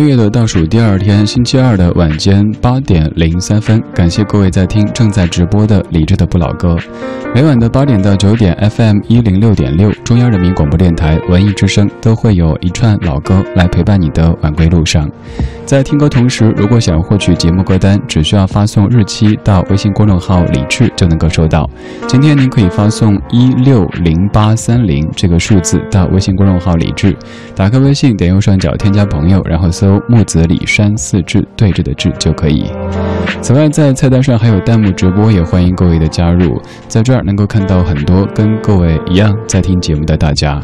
六月的倒数第二天，星期二的晚间八点零三分，感谢各位在听正在直播的理智的不老歌。每晚的八点到九点，FM 一零六点六，中央人民广播电台文艺之声都会有一串老歌来陪伴你的晚归路上。在听歌同时，如果想获取节目歌单，只需要发送日期到微信公众号理智就能够收到。今天您可以发送一六零八三零这个数字到微信公众号理智，打开微信，点右上角添加朋友，然后搜。木子李山四志对着的志就可以。此外，在菜单上还有弹幕直播，也欢迎各位的加入。在这儿能够看到很多跟各位一样在听节目的大家。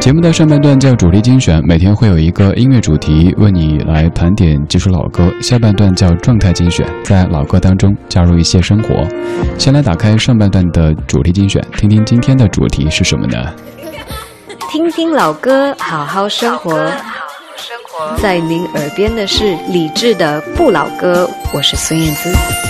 节目的上半段叫主题精选，每天会有一个音乐主题，为你来盘点几首老歌。下半段叫状态精选，在老歌当中加入一些生活。先来打开上半段的主题精选，听听今天的主题是什么呢？听听老歌，好好生活。在您耳边的是李志的《不老歌》，我是孙燕姿。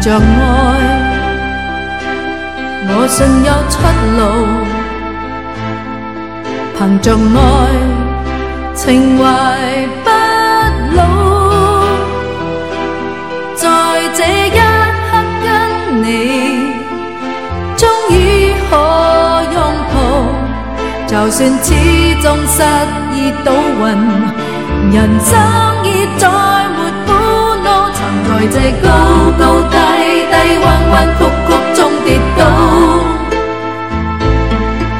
着爱，我信有出路。凭着爱，情怀不老。在这一刻跟你，终于可拥抱。就算始终失意倒运，人生已再。在这高高低低、弯弯曲曲中跌倒，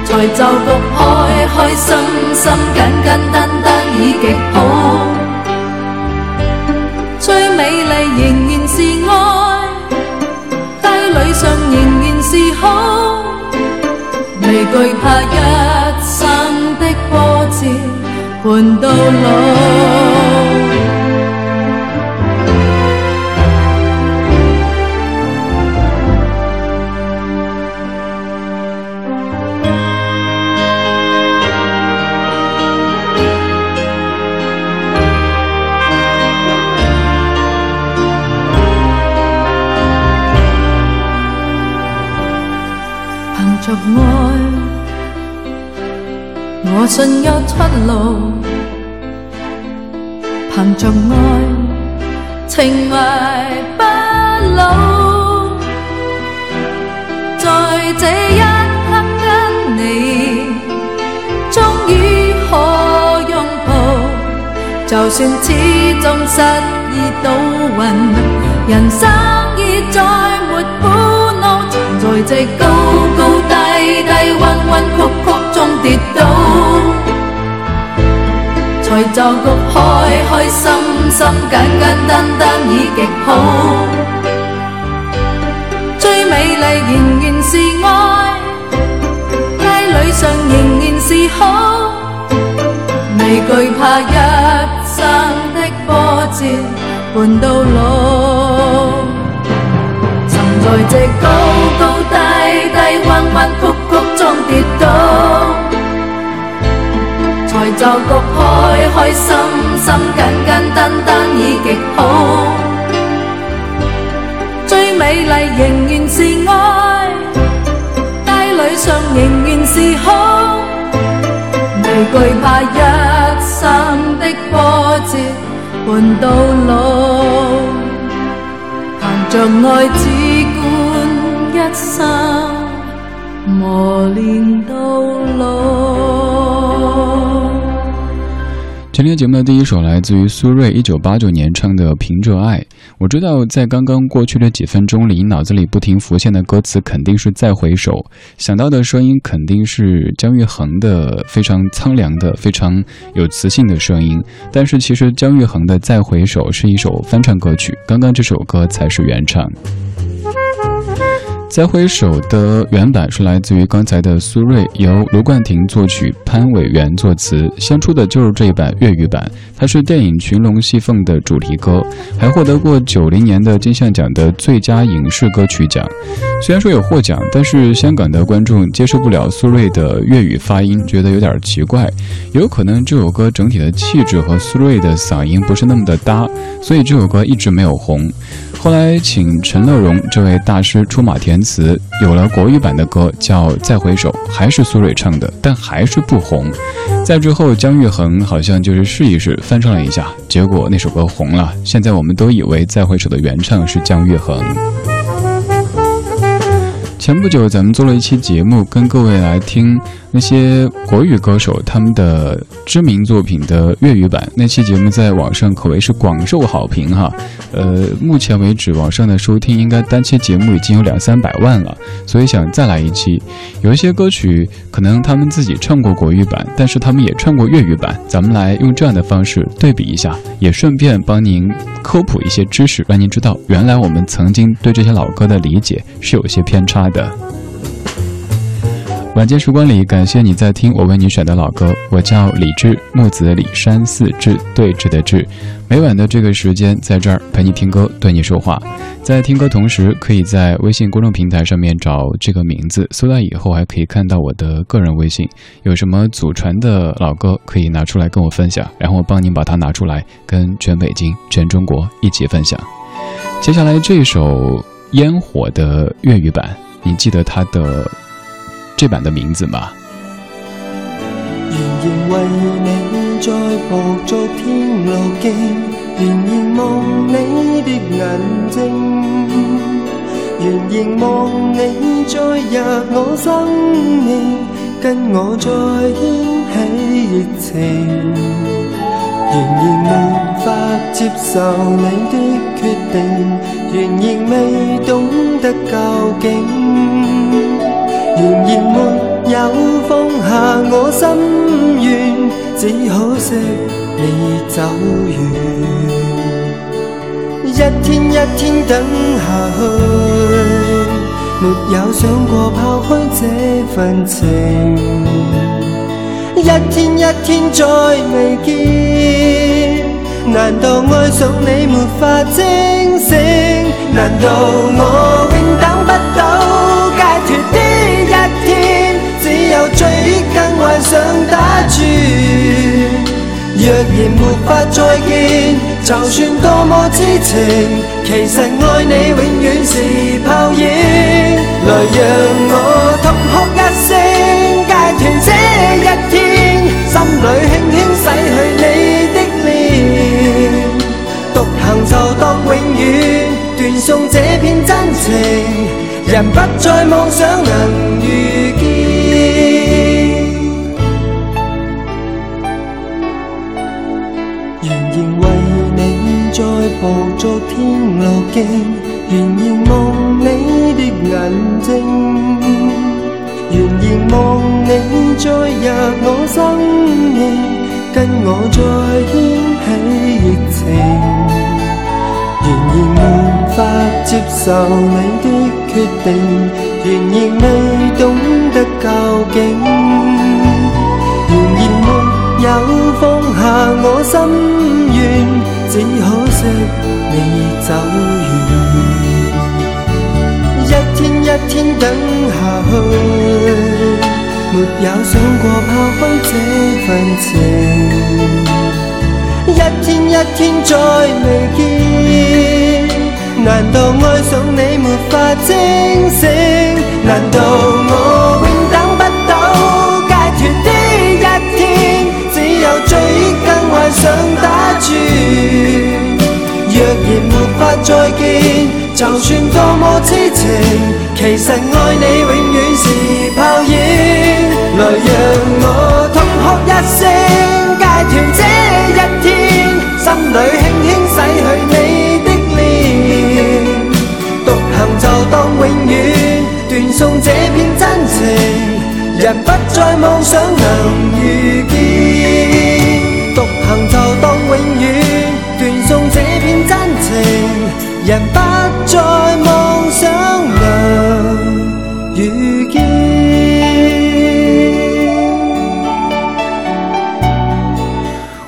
在就觉开开心心、简简单单已极好。最美丽仍然是爱，低里上仍然是好，未惧怕一生的波折，伴到老。我信有出路，凭着爱情怀不老，在这一刻跟你终于可拥抱，就算始终失意倒运，人生已再没苦恼，在这高高低低弯弯曲曲。跌倒，才就觉开开心心简简单单已极好。最美丽仍然是爱，街里上仍然是好，未惧怕一生的波折伴到老。曾在这高高。弯弯曲曲中跌倒，才就觉开开心心、简简单单已极好。最美丽仍然是爱，街路上仍然是好。未惧怕一生的波折伴到老，凭着爱只管一生。磨今天节目的第一首来自于苏芮，一九八九年唱的《凭着爱》。我知道，在刚刚过去的几分钟里，脑子里不停浮现的歌词肯定是《再回首》，想到的声音肯定是姜育恒的非常苍凉的、非常有磁性的声音。但是，其实姜育恒的《再回首》是一首翻唱歌曲，刚刚这首歌才是原唱。再回首的原版是来自于刚才的苏芮，由卢冠廷作曲，潘伟元作词。先出的就是这一版粤语版，它是电影《群龙戏凤》的主题歌，还获得过九零年的金像奖的最佳影视歌曲奖。虽然说有获奖，但是香港的观众接受不了苏芮的粤语发音，觉得有点奇怪。有可能这首歌整体的气质和苏芮的嗓音不是那么的搭，所以这首歌一直没有红。后来请陈乐融这位大师出马田。词有了国语版的歌叫《再回首》，还是苏芮唱的，但还是不红。在之后，姜育恒好像就是试一试翻唱了一下，结果那首歌红了。现在我们都以为《再回首》的原唱是姜育恒。前不久，咱们做了一期节目，跟各位来听。那些国语歌手他们的知名作品的粤语版，那期节目在网上可谓是广受好评哈。呃，目前为止网上的收听应该单期节目已经有两三百万了，所以想再来一期。有一些歌曲可能他们自己唱过国语版，但是他们也唱过粤语版，咱们来用这样的方式对比一下，也顺便帮您科普一些知识，让您知道原来我们曾经对这些老歌的理解是有些偏差的。晚间时光里，感谢你在听我为你选的老歌。我叫李志，木子李山寺志，对峙的志。每晚的这个时间，在这儿陪你听歌，对你说话。在听歌同时，可以在微信公众平台上面找这个名字，搜到以后还可以看到我的个人微信。有什么祖传的老歌可以拿出来跟我分享，然后我帮您把它拿出来，跟全北京、全中国一起分享。接下来这首《烟火》的粤语版，你记得它的。这版的名字吗仍然为你在捕捉天路径仍然望你的眼睛仍然望你再入我生命跟我再掀起热情仍然无法接受你的决定仍然未懂得究竟仍然没有放下我心愿，只可惜你走远。一天一天等下去，没有想过抛开这份情。一天一天再未见，难道爱上你没法清醒？难道我？有追忆，更幻想打转。若然没法再见，就算多么痴情，其实爱你永远是泡影。来让我痛哭一声，解断这一天，心里轻轻洗去你的脸，独行就当永远，断送这片真情，人不再妄想能遇。受你的決定，仍然未懂得究竟。仍然沒有放下我心願，只可惜你走遠。一天一天等下去，沒有想過抛开這份情，一天一天再未見。难道爱上你没法清醒？难道我永等不到解脱的一天？只有追忆更幻想打转。若然没法再见，就算多么痴情，其实爱你永远是泡影。来让我痛哭一声。送这片真情，人不再妄想能遇见。独行就当永远，断送这片真情，人不再妄想能遇见。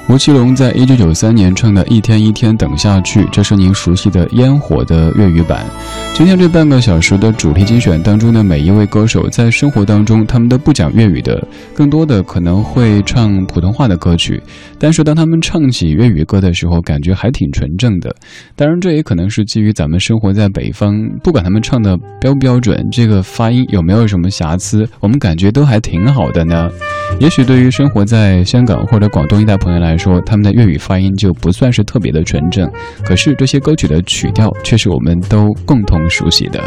吴奇隆在一九九三年唱的一天一天等下去，这是您熟悉的烟火的粤语版。今天这半个小时的主题精选当中的每一位歌手，在生活当中他们都不讲粤语的，更多的可能会唱普通话的歌曲。但是当他们唱起粤语歌的时候，感觉还挺纯正的。当然，这也可能是基于咱们生活在北方，不管他们唱的标不标准，这个发音有没有什么瑕疵，我们感觉都还挺好的呢。也许对于生活在香港或者广东一带朋友来说，他们的粤语发音就不算是特别的纯正，可是这些歌曲的曲调却是我们都共同。熟悉的。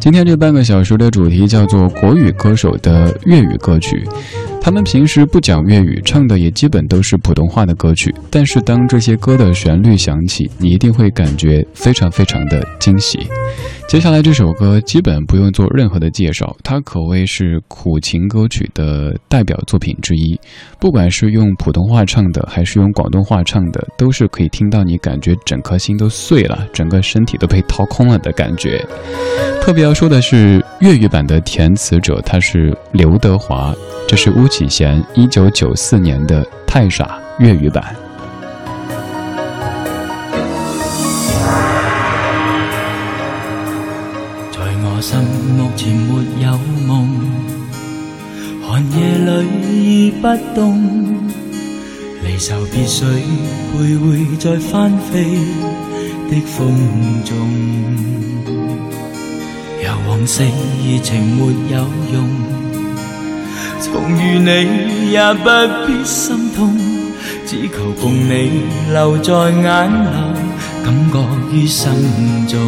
今天这半个小时的主题叫做国语歌手的粤语歌曲。他们平时不讲粤语，唱的也基本都是普通话的歌曲。但是当这些歌的旋律响起，你一定会感觉非常非常的惊喜。接下来这首歌基本不用做任何的介绍，它可谓是苦情歌曲的代表作品之一。不管是用普通话唱的，还是用广东话唱的，都是可以听到你感觉整颗心都碎了，整个身体都被掏空了的感觉。特别要说的是粤语版的填词者，他是刘德华。这是乌。启贤一九九四年的《太傻》粤语版。在我心目前没有梦，寒夜里已不冻。离愁别绪徘徊在翻飞的风中，由往昔热情没有用。重遇你也不必心痛，只求共你留在眼内，感觉于心中。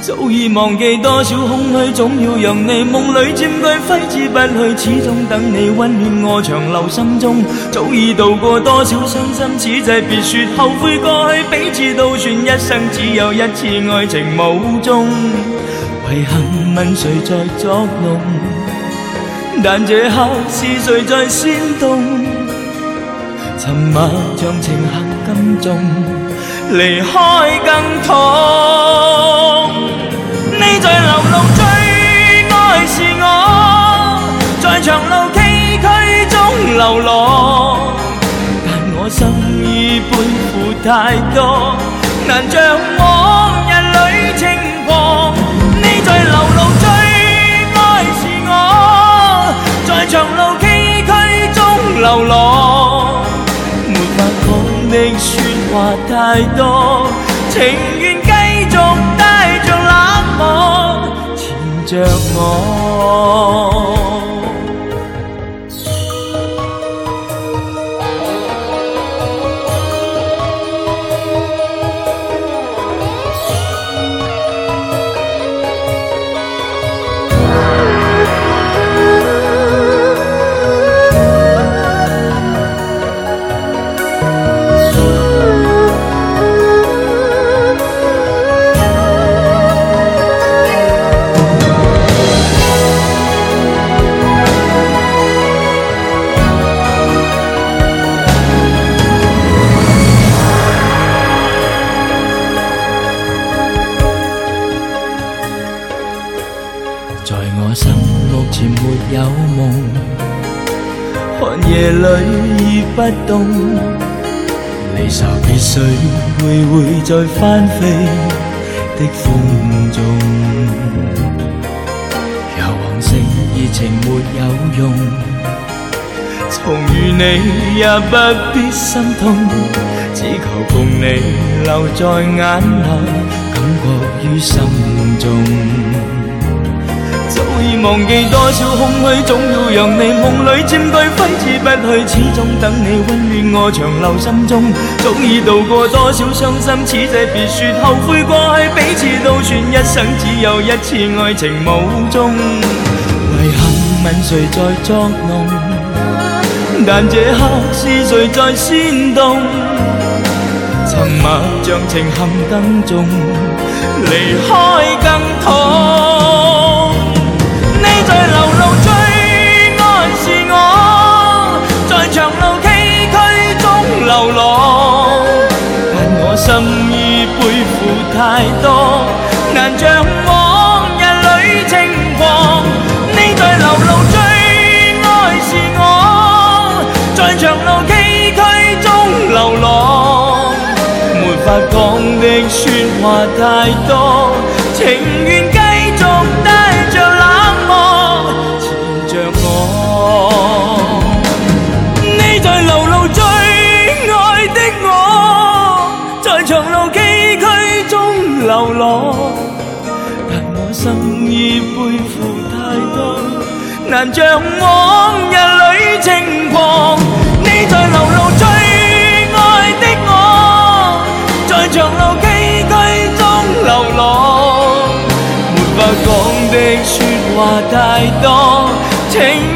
早已忘记多少空虚，总要让你梦里占据挥之不去，始终等你温暖我长留心中。早已度过多少伤心，此际别说后悔过去，彼此都算一生只有一次爱情无终。遗憾问谁在作弄？但这刻是谁在煽动？沉默像情恨更钟，离开更痛。你在流露最爱是我，在长路崎岖中流浪，但我心已背负太多，难像往日。流浪，没法讲的说话太多，情愿继续带着冷漠，缠着我。已不動，離愁別緒會會再翻飛的風中。遊行性熱情沒有用，重遇你也不必心痛，只求共你留在眼內，感覺於心中。以忘記多少空虛，總要讓你夢裏佔據，揮之不去，始終等你溫暖我長留心中。早已度過多少傷心，此際別說後悔過去，彼此都算一生只有一次，愛情無蹤。遺憾問誰在作弄？但這刻是誰在煽動？沉默像情陷更重，離開更痛。在流露最爱是我，在长路崎岖中流浪，但我心已背负太多，难像往日里轻狂。你在流露最爱是我，在长路崎岖中流浪，没法讲的说话太多。像往日里轻狂，你在流露最爱的我，在长路崎岖中流浪，没法讲的说话太多。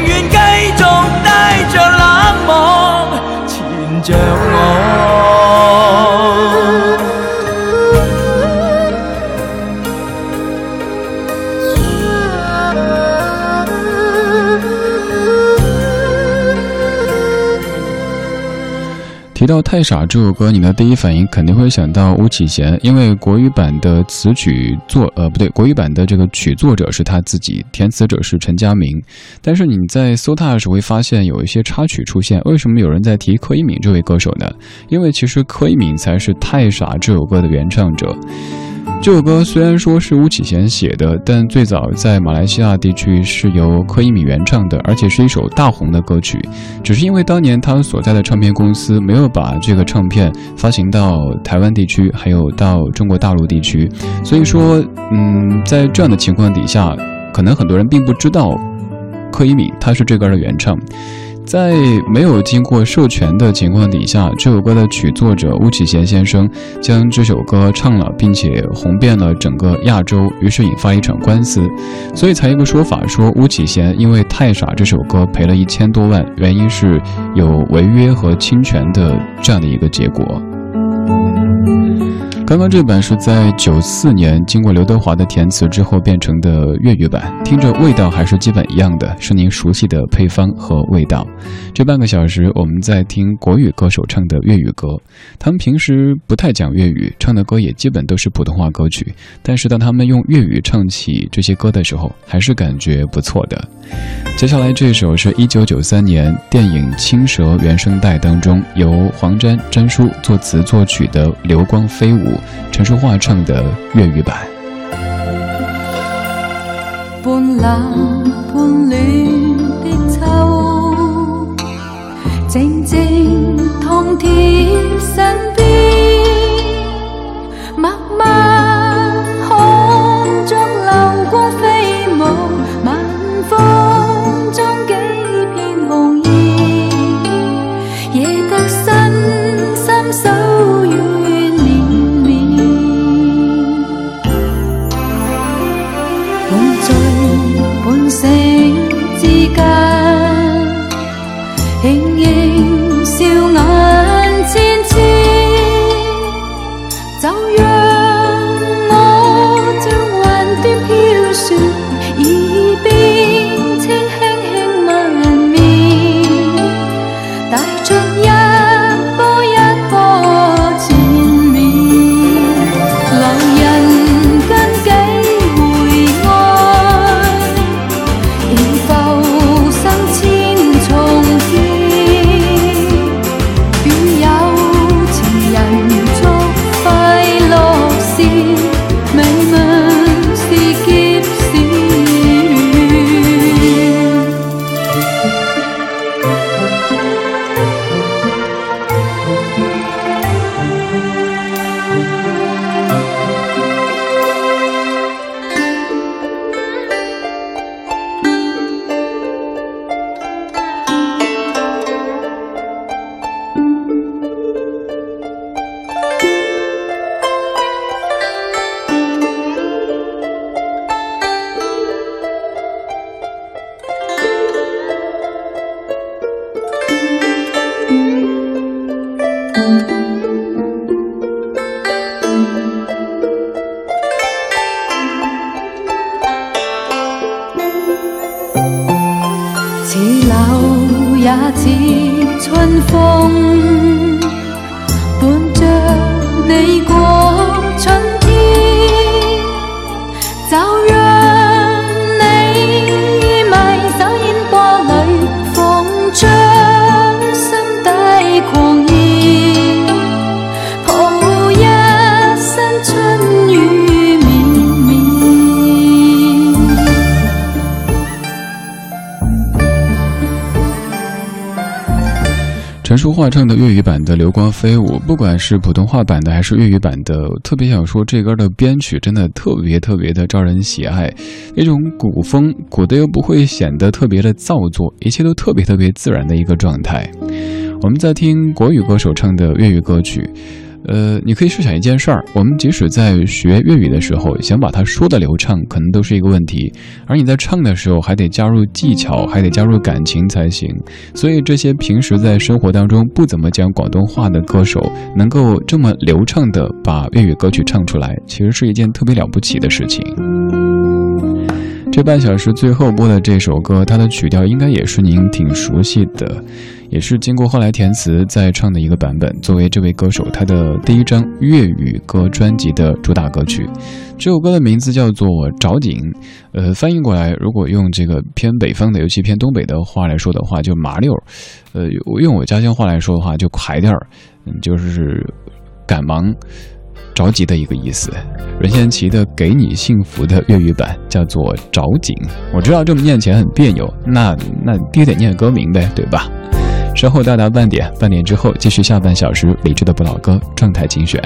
提到《太傻》这首歌，你的第一反应肯定会想到巫启贤，因为国语版的词曲作，呃，不对，国语版的这个曲作者是他自己，填词者是陈佳明。但是你在搜他的时候会发现有一些插曲出现，为什么有人在提柯以敏这位歌手呢？因为其实柯以敏才是《太傻》这首歌的原唱者。这首歌虽然说是巫启贤写的，但最早在马来西亚地区是由柯以敏原唱的，而且是一首大红的歌曲。只是因为当年他所在的唱片公司没有把这个唱片发行到台湾地区，还有到中国大陆地区，所以说，嗯，在这样的情况底下，可能很多人并不知道柯以敏他是这歌的原唱。在没有经过授权的情况底下，这首歌的曲作者巫启贤先生将这首歌唱了，并且红遍了整个亚洲，于是引发一场官司，所以才一个说法说巫启贤因为太傻这首歌赔了一千多万，原因是有违约和侵权的这样的一个结果。刚刚这版是在九四年经过刘德华的填词之后变成的粤语版，听着味道还是基本一样的，是您熟悉的配方和味道。这半个小时我们在听国语歌手唱的粤语歌，他们平时不太讲粤语，唱的歌也基本都是普通话歌曲，但是当他们用粤语唱起这些歌的时候，还是感觉不错的。接下来这首是一九九三年电影《青蛇》原声带当中由黄沾、詹叔作词作曲的《流光飞舞》。陈淑桦唱的粤语版。天涯。陈淑桦唱的粤语版的《流光飞舞》，不管是普通话版的还是粤语版的，特别想说这歌的编曲真的特别特别的招人喜爱，那种古风，古的又不会显得特别的造作，一切都特别特别自然的一个状态。我们在听国语歌手唱的粤语歌曲。呃，你可以设想一件事儿，我们即使在学粤语的时候，想把它说的流畅，可能都是一个问题。而你在唱的时候，还得加入技巧，还得加入感情才行。所以，这些平时在生活当中不怎么讲广东话的歌手，能够这么流畅的把粤语歌曲唱出来，其实是一件特别了不起的事情。这半小时最后播的这首歌，它的曲调应该也是您挺熟悉的，也是经过后来填词再唱的一个版本。作为这位歌手，他的第一张粤语歌专辑的主打歌曲，这首歌的名字叫做《找景》。呃，翻译过来，如果用这个偏北方的，尤其偏东北的话来说的话，就麻溜儿；呃，用我家乡话来说的话，就快点儿。嗯，就是赶忙。着急的一个意思。任贤齐的《给你幸福》的粤语版叫做“着紧”，我知道这么念起来很别扭，那那爹得念歌名呗，对吧？稍后到达半点，半点之后继续下半小时理智的不老歌状态精选。